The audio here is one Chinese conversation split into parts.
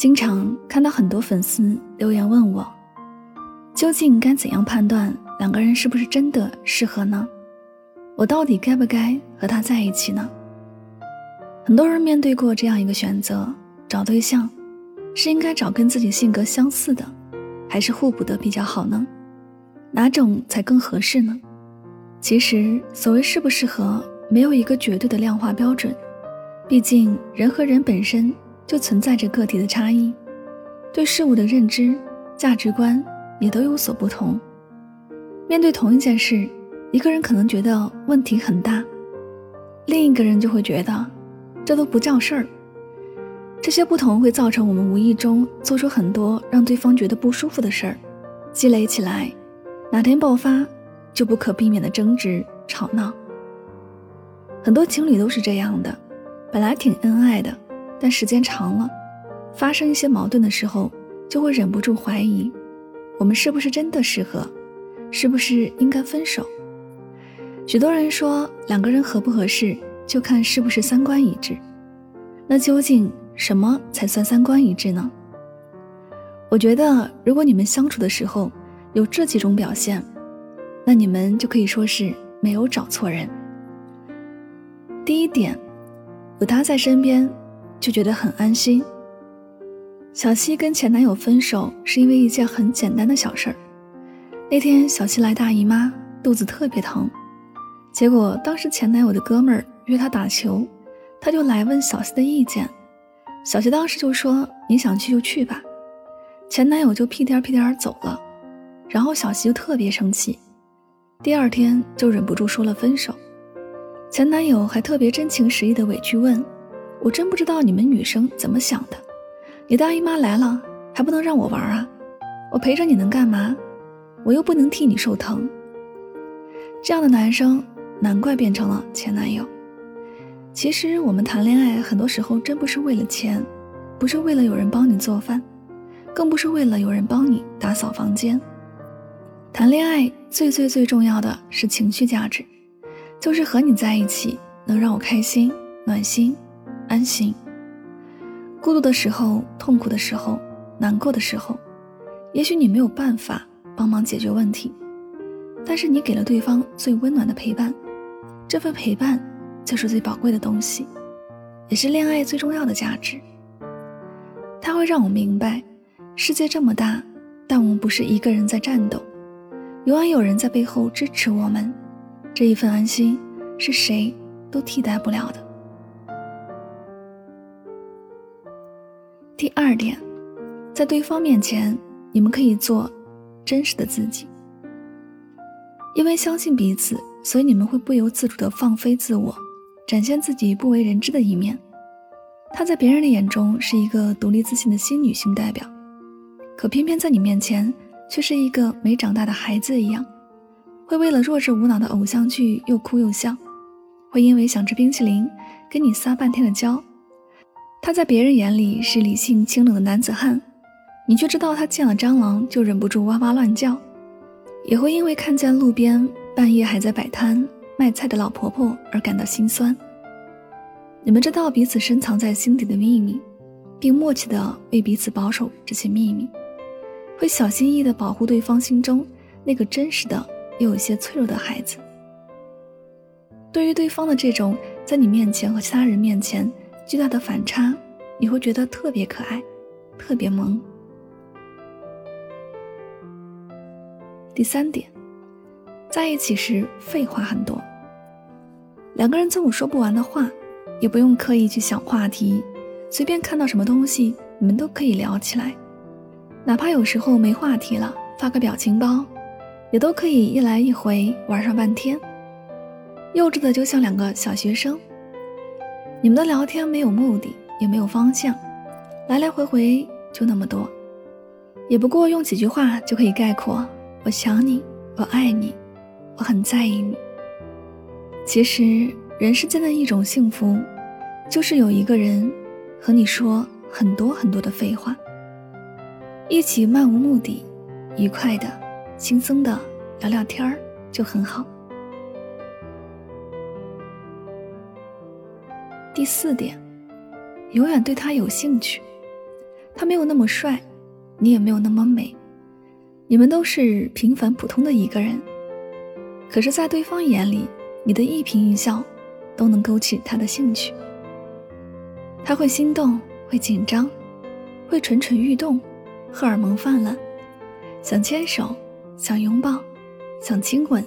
经常看到很多粉丝留言问我，究竟该怎样判断两个人是不是真的适合呢？我到底该不该和他在一起呢？很多人面对过这样一个选择：找对象，是应该找跟自己性格相似的，还是互补的比较好呢？哪种才更合适呢？其实，所谓适不适合，没有一个绝对的量化标准，毕竟人和人本身。就存在着个体的差异，对事物的认知、价值观也都有所不同。面对同一件事，一个人可能觉得问题很大，另一个人就会觉得这都不叫事儿。这些不同会造成我们无意中做出很多让对方觉得不舒服的事儿，积累起来，哪天爆发就不可避免的争执吵闹。很多情侣都是这样的，本来挺恩爱的。但时间长了，发生一些矛盾的时候，就会忍不住怀疑，我们是不是真的适合，是不是应该分手？许多人说两个人合不合适，就看是不是三观一致。那究竟什么才算三观一致呢？我觉得，如果你们相处的时候有这几种表现，那你们就可以说是没有找错人。第一点，有他在身边。就觉得很安心。小西跟前男友分手是因为一件很简单的小事儿。那天小西来大姨妈，肚子特别疼，结果当时前男友的哥们儿约她打球，他就来问小西的意见。小西当时就说：“你想去就去吧。”前男友就屁颠屁颠走了，然后小西就特别生气，第二天就忍不住说了分手。前男友还特别真情实意的委屈问。我真不知道你们女生怎么想的，你大姨妈来了还不能让我玩啊？我陪着你能干嘛？我又不能替你受疼。这样的男生难怪变成了前男友。其实我们谈恋爱很多时候真不是为了钱，不是为了有人帮你做饭，更不是为了有人帮你打扫房间。谈恋爱最最最重要的是情绪价值，就是和你在一起能让我开心、暖心。安心。孤独的时候、痛苦的时候、难过的时候，也许你没有办法帮忙解决问题，但是你给了对方最温暖的陪伴，这份陪伴就是最宝贵的东西，也是恋爱最重要的价值。它会让我明白，世界这么大，但我们不是一个人在战斗，永远有人在背后支持我们。这一份安心，是谁都替代不了的。第二点，在对方面前，你们可以做真实的自己。因为相信彼此，所以你们会不由自主的放飞自我，展现自己不为人知的一面。她在别人的眼中是一个独立自信的新女性代表，可偏偏在你面前却是一个没长大的孩子一样，会为了弱智无脑的偶像剧又哭又笑，会因为想吃冰淇淋跟你撒半天的娇。他在别人眼里是理性清冷的男子汉，你却知道他见了蟑螂就忍不住哇哇乱叫，也会因为看见路边半夜还在摆摊卖菜的老婆婆而感到心酸。你们知道彼此深藏在心底的秘密，并默契地为彼此保守这些秘密，会小心翼翼地保护对方心中那个真实的又有些脆弱的孩子。对于对方的这种在你面前和其他人面前。巨大的反差，你会觉得特别可爱，特别萌。第三点，在一起时废话很多，两个人总有说不完的话，也不用刻意去想话题，随便看到什么东西，你们都可以聊起来。哪怕有时候没话题了，发个表情包，也都可以一来一回玩上半天。幼稚的就像两个小学生，你们的聊天没有目的，也没有方向，来来回回就那么多，也不过用几句话就可以概括：我想你，我爱你，我很在意你。其实。人世间的一种幸福，就是有一个人和你说很多很多的废话，一起漫无目的、愉快的、轻松的聊聊天儿就很好。第四点，永远对他有兴趣。他没有那么帅，你也没有那么美，你们都是平凡普通的一个人，可是，在对方眼里，你的一颦一笑。都能勾起他的兴趣，他会心动，会紧张，会蠢蠢欲动，荷尔蒙泛滥，想牵手，想拥抱，想亲吻，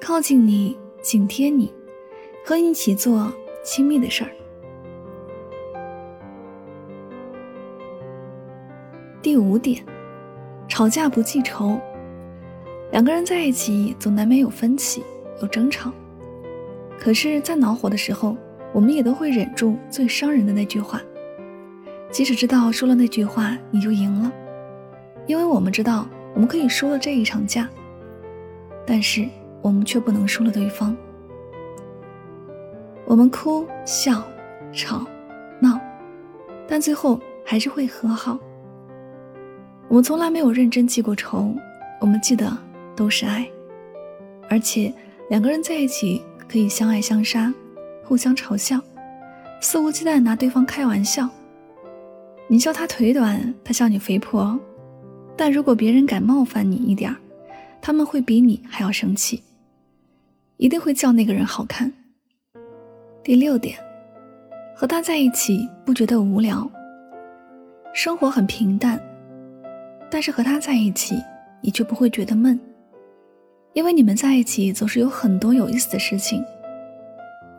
靠近你，紧贴你，和你一起做亲密的事儿。第五点，吵架不记仇，两个人在一起总难免有分歧，有争吵。可是，在恼火的时候，我们也都会忍住最伤人的那句话，即使知道说了那句话你就赢了，因为我们知道我们可以输了这一场架，但是我们却不能输了对方。我们哭笑、吵闹，但最后还是会和好。我们从来没有认真记过仇，我们记得都是爱，而且两个人在一起。可以相爱相杀，互相嘲笑，肆无忌惮拿对方开玩笑。你笑他腿短，他笑你肥婆。但如果别人敢冒犯你一点儿，他们会比你还要生气，一定会叫那个人好看。第六点，和他在一起不觉得无聊，生活很平淡，但是和他在一起，你却不会觉得闷。因为你们在一起总是有很多有意思的事情。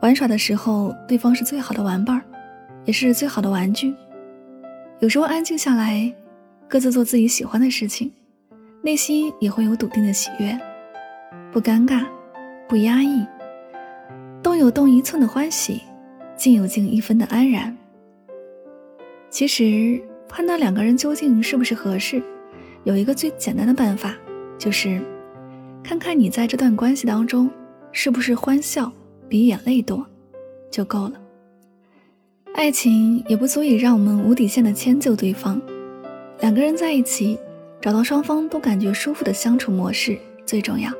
玩耍的时候，对方是最好的玩伴儿，也是最好的玩具。有时候安静下来，各自做自己喜欢的事情，内心也会有笃定的喜悦，不尴尬，不压抑，有动一寸的欢喜，静有静一分的安然。其实判断两个人究竟是不是合适，有一个最简单的办法，就是。看看你在这段关系当中是不是欢笑比眼泪多，就够了。爱情也不足以让我们无底线的迁就对方，两个人在一起，找到双方都感觉舒服的相处模式最重要。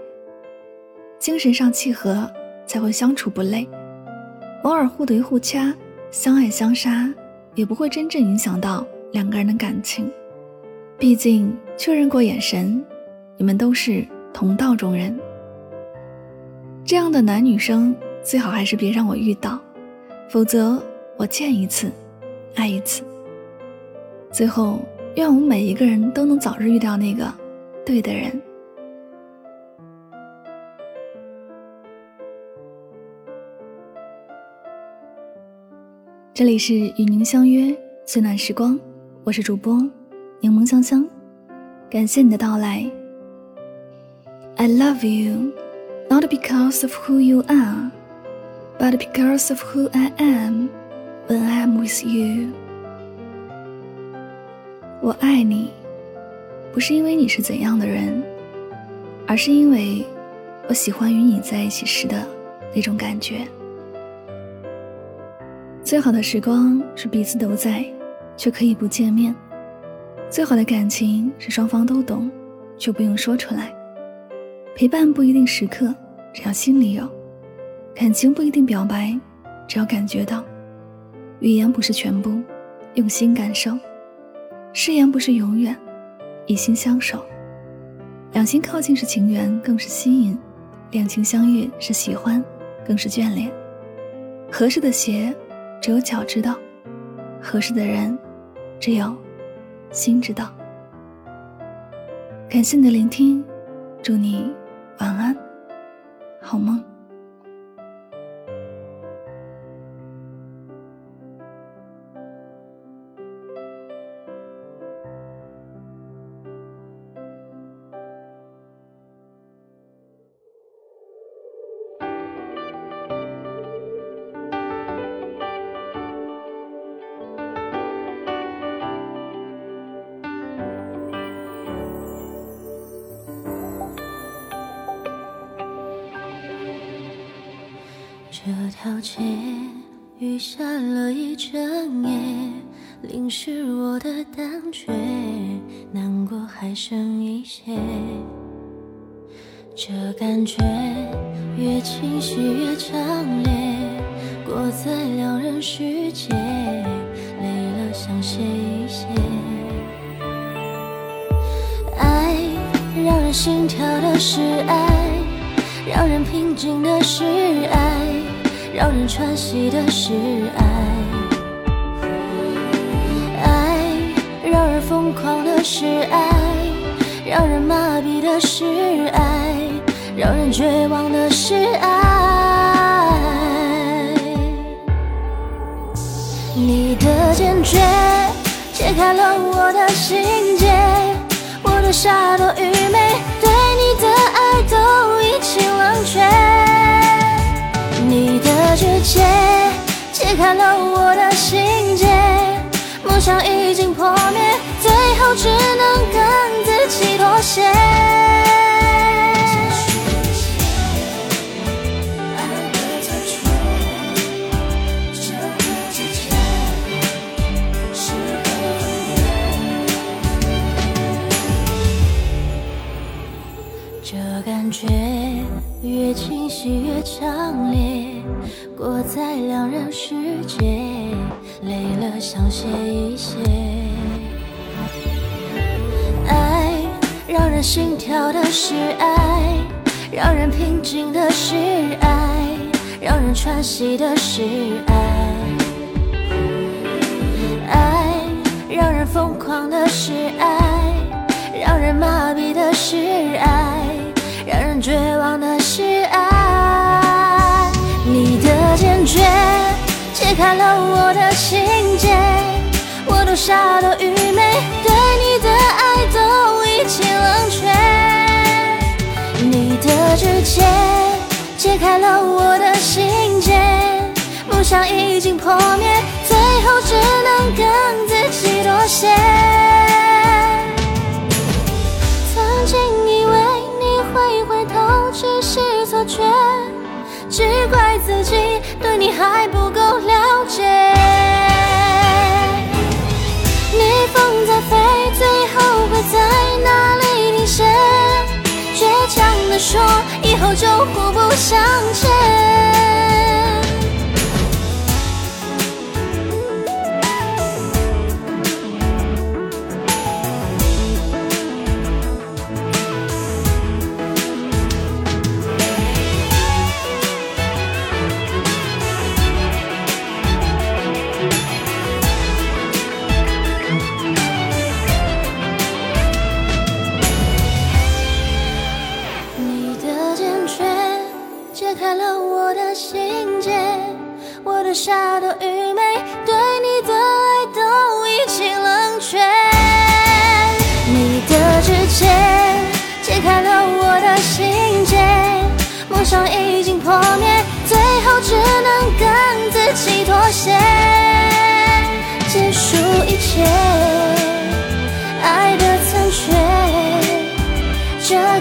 精神上契合才会相处不累，偶尔互怼互掐，相爱相杀，也不会真正影响到两个人的感情。毕竟确认过眼神，你们都是。同道中人，这样的男女生最好还是别让我遇到，否则我见一次，爱一次。最后，愿我们每一个人都能早日遇到那个对的人。这里是与您相约最暖时光，我是主播柠檬香香，感谢你的到来。I love you, not because of who you are, but because of who I am when I'm with you. 我爱你，不是因为你是怎样的人，而是因为我喜欢与你在一起时的那种感觉。最好的时光是彼此都在，却可以不见面；最好的感情是双方都懂，却不用说出来。陪伴不一定时刻，只要心里有；感情不一定表白，只要感觉到。语言不是全部，用心感受；誓言不是永远，以心相守。两心靠近是情缘，更是吸引；两情相悦是喜欢，更是眷恋。合适的鞋，只有脚知道；合适的人，只有心知道。感谢你的聆听，祝你。晚安，好梦。这条街雨下了一整夜，淋湿我的胆怯，难过还剩一些。这感觉越清晰越强烈，过在两人世界，累了想歇一歇。爱让人心跳的是爱，让人平静的是爱。让人喘息的是爱，爱让人疯狂的是爱，让人麻痹的是爱，让人绝望的是爱。你的坚决解开了我的心结，我的傻多愚昧，对你的爱都已经冷却。你的指尖解开了我的心结，梦想已经破灭，最后只能跟自己妥协。这感觉越清晰越强烈，过在两人世界，累了想歇一歇。爱让人心跳的是爱，让人平静的是爱，让人喘息的是爱。爱让人疯狂的是爱，让人麻痹的是爱。让人绝望的是的指尖解开了我的心结，梦想已经破灭，最后只能跟自己妥协。曾经以为你会回头，只是错觉只怪自己对你还不够了解。后就互不相欠。伤已经破灭，最后只能跟自己妥协，结束一切，爱的残缺，这。